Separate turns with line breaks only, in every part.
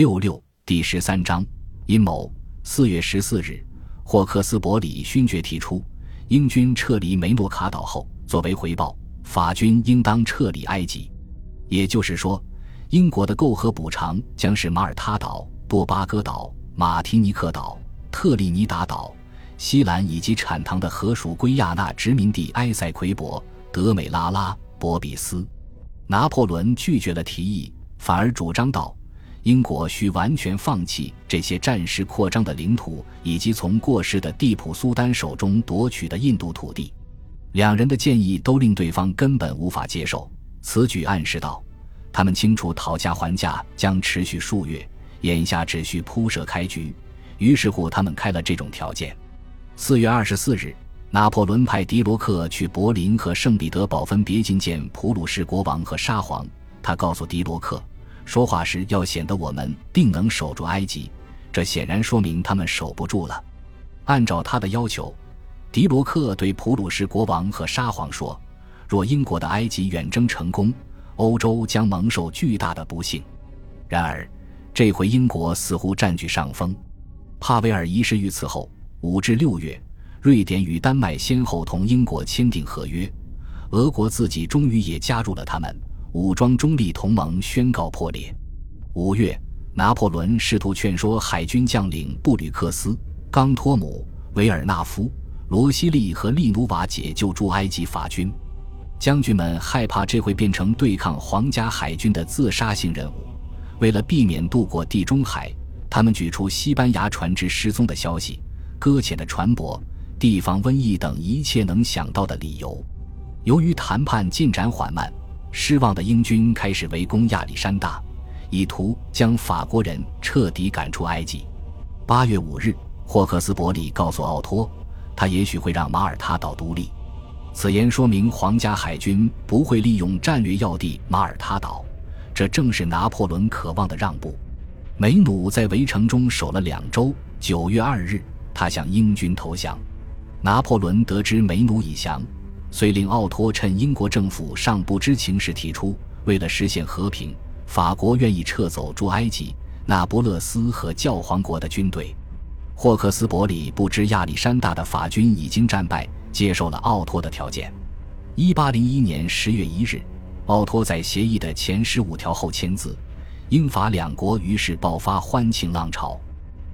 六六第十三章阴谋。四月十四日，霍克斯伯里勋爵提出，英军撤离梅诺卡岛后，作为回报，法军应当撤离埃及。也就是说，英国的购和补偿将是马耳他岛、多巴哥岛、马提尼克岛、特立尼达岛、西兰以及产糖的河属圭亚那殖民地埃塞奎博、德美拉拉、博比斯。拿破仑拒绝了提议，反而主张道。英国需完全放弃这些战时扩张的领土，以及从过世的蒂普苏丹手中夺取的印度土地。两人的建议都令对方根本无法接受。此举暗示到，他们清楚讨价还价将持续数月，眼下只需铺设开局。于是乎，他们开了这种条件。四月二十四日，拿破仑派迪罗克去柏林和圣彼得堡分别觐见普鲁士国王和沙皇。他告诉迪罗克。说话时要显得我们定能守住埃及，这显然说明他们守不住了。按照他的要求，迪罗克对普鲁士国王和沙皇说：“若英国的埃及远征成功，欧洲将蒙受巨大的不幸。”然而，这回英国似乎占据上风。帕维尔一世遇刺后，五至六月，瑞典与丹麦先后同英国签订合约，俄国自己终于也加入了他们。武装中立同盟宣告破裂。五月，拿破仑试图劝说海军将领布吕克斯、冈托姆、维尔纳夫、罗西利和利努瓦解救驻埃及法军。将军们害怕这会变成对抗皇家海军的自杀性任务。为了避免渡过地中海，他们举出西班牙船只失踪的消息、搁浅的船舶、地方瘟疫等一切能想到的理由。由于谈判进展缓慢。失望的英军开始围攻亚历山大，以图将法国人彻底赶出埃及。八月五日，霍克斯伯里告诉奥托，他也许会让马耳他岛独立。此言说明皇家海军不会利用战略要地马耳他岛，这正是拿破仑渴望的让步。梅努在围城中守了两周。九月二日，他向英军投降。拿破仑得知梅努已降。遂令奥托趁英国政府尚不知情时提出，为了实现和平，法国愿意撤走驻埃及、那不勒斯和教皇国的军队。霍克斯伯里不知亚历山大的法军已经战败，接受了奥托的条件。一八零一年十月一日，奥托在协议的前十五条后签字，英法两国于是爆发欢庆浪潮。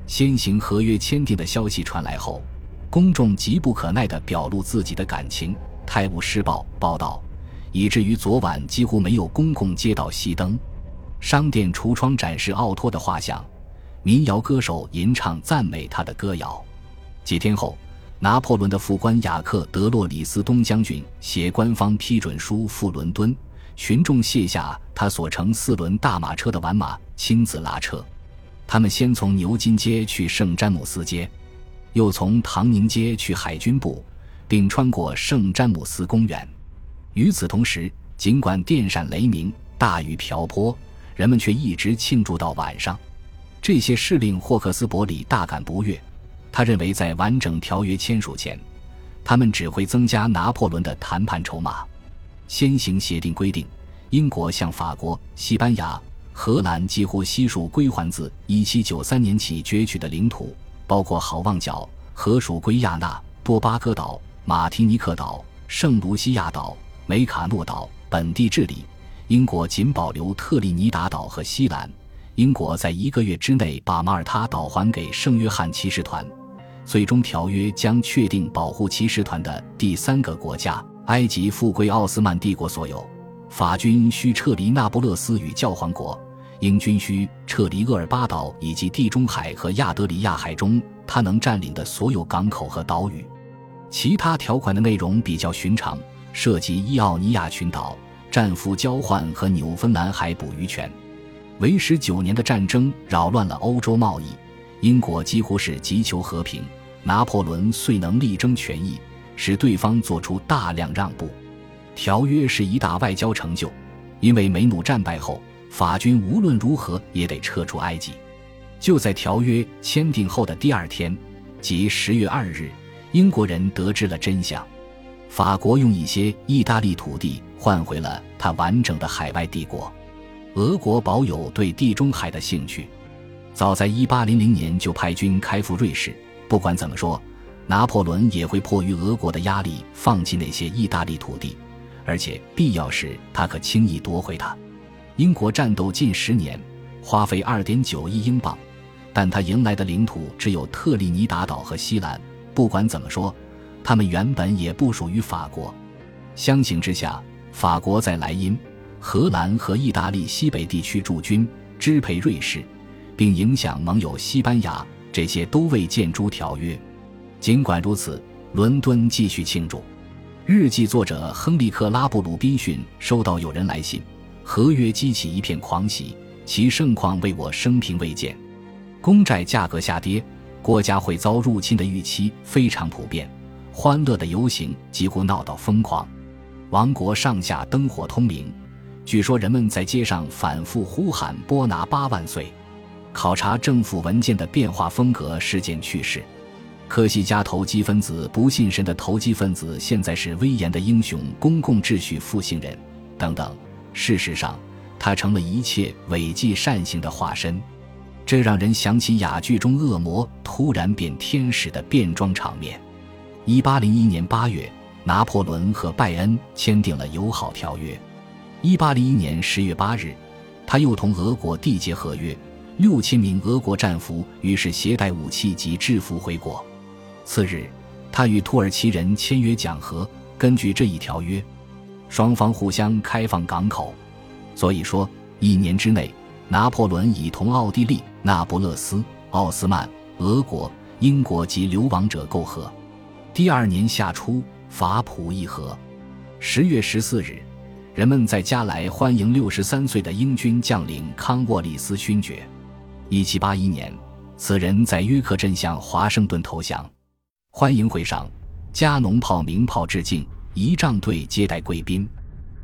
先行合约签订的消息传来后，公众急不可耐地表露自己的感情。《泰晤士报》报道，以至于昨晚几乎没有公共街道熄灯，商店橱窗展示奥托的画像，民谣歌手吟唱赞美他的歌谣。几天后，拿破仑的副官雅克·德洛里斯东将军携官方批准书赴伦敦，群众卸下他所乘四轮大马车的挽马，亲自拉车。他们先从牛津街去圣詹姆斯街，又从唐宁街去海军部。并穿过圣詹姆斯公园。与此同时，尽管电闪雷鸣、大雨瓢泼，人们却一直庆祝到晚上。这些事令霍克斯伯里大感不悦。他认为，在完整条约签署前，他们只会增加拿破仑的谈判筹码。先行协定规定，英国向法国、西班牙、荷兰几乎悉数归还自1793年起攫取的领土，包括好望角、河属圭亚那、多巴哥岛。马提尼克岛、圣卢西亚岛、梅卡诺岛本地治理，英国仅保留特立尼达岛和西兰。英国在一个月之内把马耳他岛还给圣约翰骑士团。最终条约将确定保护骑士团的第三个国家——埃及复归奥斯曼帝国所有。法军需撤离那不勒斯与教皇国，英军需撤离厄尔巴岛以及地中海和亚得里亚海中他能占领的所有港口和岛屿。其他条款的内容比较寻常，涉及伊奥尼亚群岛、战俘交换和纽芬兰海捕鱼权。为时九年的战争扰乱了欧洲贸易，英国几乎是急求和平，拿破仑遂能力争权益，使对方做出大量让步。条约是一大外交成就，因为梅努战败后，法军无论如何也得撤出埃及。就在条约签订后的第二天，即十月二日。英国人得知了真相，法国用一些意大利土地换回了他完整的海外帝国。俄国保有对地中海的兴趣，早在1800年就派军开赴瑞士。不管怎么说，拿破仑也会迫于俄国的压力放弃那些意大利土地，而且必要时他可轻易夺回它。英国战斗近十年，花费2.9亿英镑，但他迎来的领土只有特立尼达岛和西兰。不管怎么说，他们原本也不属于法国。相形之下，法国在莱茵、荷兰和意大利西北地区驻军，支配瑞士。并影响盟友西班牙，这些都未见诸条约。尽管如此，伦敦继续庆祝。日记作者亨利克拉布鲁宾逊收到有人来信，合约激起一片狂喜，其盛况为我生平未见。公债价格下跌，国家会遭入侵的预期非常普遍，欢乐的游行几乎闹到疯狂，王国上下灯火通明，据说人们在街上反复呼喊“波拿巴万岁”。考察政府文件的变化风格是件趣事。科西嘉投机分子不信神的投机分子，现在是威严的英雄，公共秩序复兴人等等。事实上，他成了一切违纪善行的化身。这让人想起哑剧中恶魔突然变天使的变装场面。一八零一年八月，拿破仑和拜恩签订了友好条约。一八零一年十月八日，他又同俄国缔结合约。六千名俄国战俘于是携带武器及制服回国。次日，他与土耳其人签约讲和。根据这一条约，双方互相开放港口。所以说，一年之内，拿破仑已同奥地利、那不勒斯、奥斯曼、俄国、英国及流亡者媾和。第二年夏初，法普议和。十月十四日，人们在加莱欢迎六十三岁的英军将领康沃里斯勋爵。一七八一年，此人在约克镇向华盛顿投降。欢迎会上，加农炮鸣炮致敬，仪仗队接待贵宾。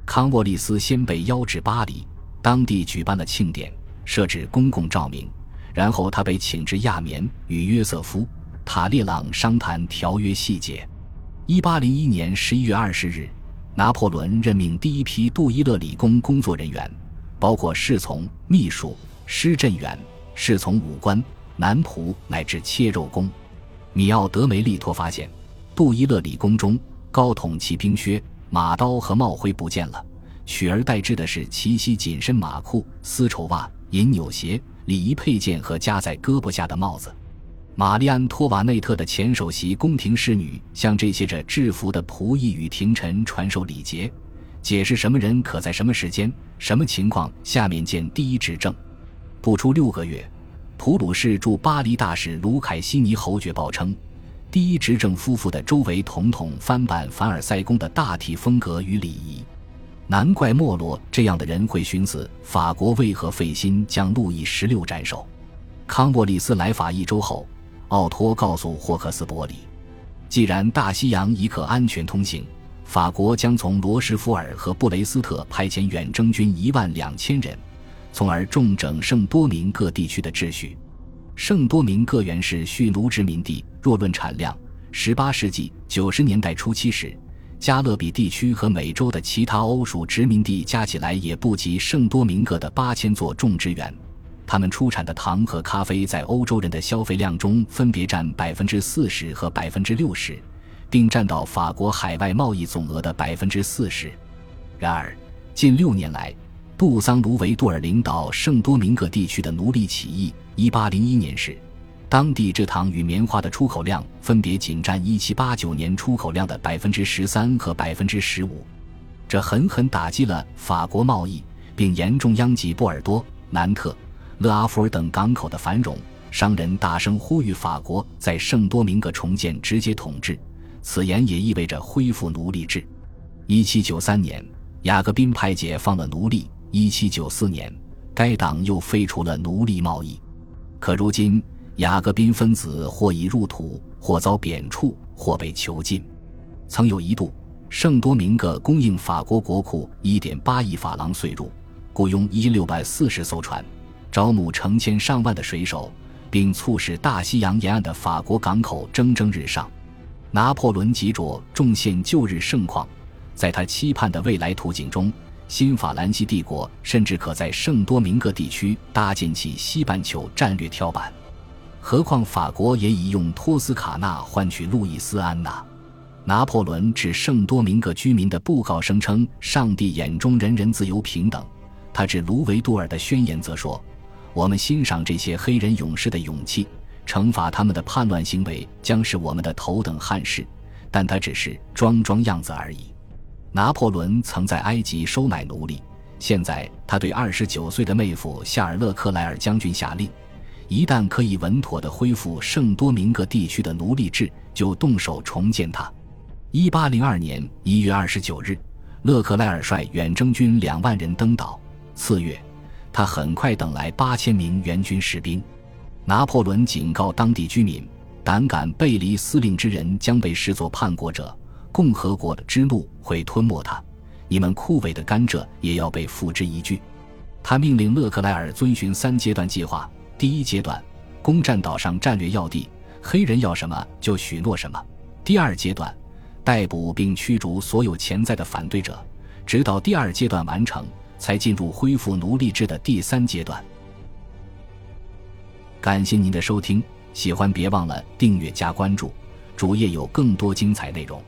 康沃利斯先被邀至巴黎，当地举办了庆典，设置公共照明。然后他被请至亚眠，与约瑟夫·塔列朗商谈条约细节。一八零一年十一月二十日，拿破仑任命第一批杜伊勒理工工作人员，包括侍从、秘书、施政员。侍从武官、男仆乃至切肉工，米奥德梅利托发现，杜伊勒理工中高筒骑兵靴、马刀和帽徽不见了，取而代之的是齐膝紧身马裤、丝绸袜、银纽鞋、礼仪配件和夹在胳膊下的帽子。玛丽安托瓦内特的前首席宫廷侍女向这些着制服的仆役与廷臣传授礼节，解释什么人可在什么时间、什么情况下面见第一执政。不出六个月，普鲁士驻巴黎大使卢凯西尼侯爵报称，第一执政夫妇的周围统统翻版凡尔赛宫的大体风格与礼仪。难怪莫洛这样的人会寻思法国为何费心将路易十六斩首。康沃利斯来法一周后，奥托告诉霍克斯伯里，既然大西洋已可安全通行，法国将从罗什福尔和布雷斯特派遣远征军一万两千人。从而重整圣多明各地区的秩序。圣多明各原是蓄奴殖民地，若论产量，18世纪90年代初期时，加勒比地区和美洲的其他欧属殖民地加起来也不及圣多明各的8000座种植园。他们出产的糖和咖啡在欧洲人的消费量中分别占40%和60%，并占到法国海外贸易总额的40%。然而，近六年来，杜桑·卢维杜尔领导圣多明各地区的奴隶起义。1801年时，当地蔗糖与棉花的出口量分别仅占1789年出口量的13%和15%，这狠狠打击了法国贸易，并严重殃及波尔多、南特、勒阿弗尔等港口的繁荣。商人大声呼吁法国在圣多明各重建直接统治，此言也意味着恢复奴隶制。1793年，雅各宾派解放了奴隶。一七九四年，该党又废除了奴隶贸易。可如今，雅各宾分子或已入土，或遭贬黜，或被囚禁。曾有一度，圣多明各供应法国国库一点八亿法郎税入，雇佣一六百四十艘船，招募成千上万的水手，并促使大西洋沿岸的法国港口蒸蒸日上。拿破仑急着重现旧日盛况，在他期盼的未来图景中。新法兰西帝国甚至可在圣多明各地区搭建起西半球战略跳板。何况法国也已用托斯卡纳换取路易斯安那。拿破仑致圣多明各居民的布告声称：“上帝眼中人人自由平等。”他致卢维杜尔的宣言则说：“我们欣赏这些黑人勇士的勇气，惩罚他们的叛乱行为将是我们的头等憾事。”但他只是装装样子而已。拿破仑曾在埃及收买奴隶，现在他对二十九岁的妹夫夏尔勒克莱尔将军下令：一旦可以稳妥地恢复圣多明各地区的奴隶制，就动手重建它。一八零二年一月二十九日，勒克莱尔率远征军两万人登岛。次月，他很快等来八千名援军士兵。拿破仑警告当地居民。胆敢背离司令之人将被视作叛国者，共和国的之怒会吞没他。你们枯萎的甘蔗也要被付之一炬。他命令勒克莱尔遵循三阶段计划：第一阶段，攻占岛上战略要地，黑人要什么就许诺什么；第二阶段，逮捕并驱逐所有潜在的反对者，直到第二阶段完成，才进入恢复奴隶制的第三阶段。感谢您的收听。喜欢别忘了订阅加关注，主页有更多精彩内容。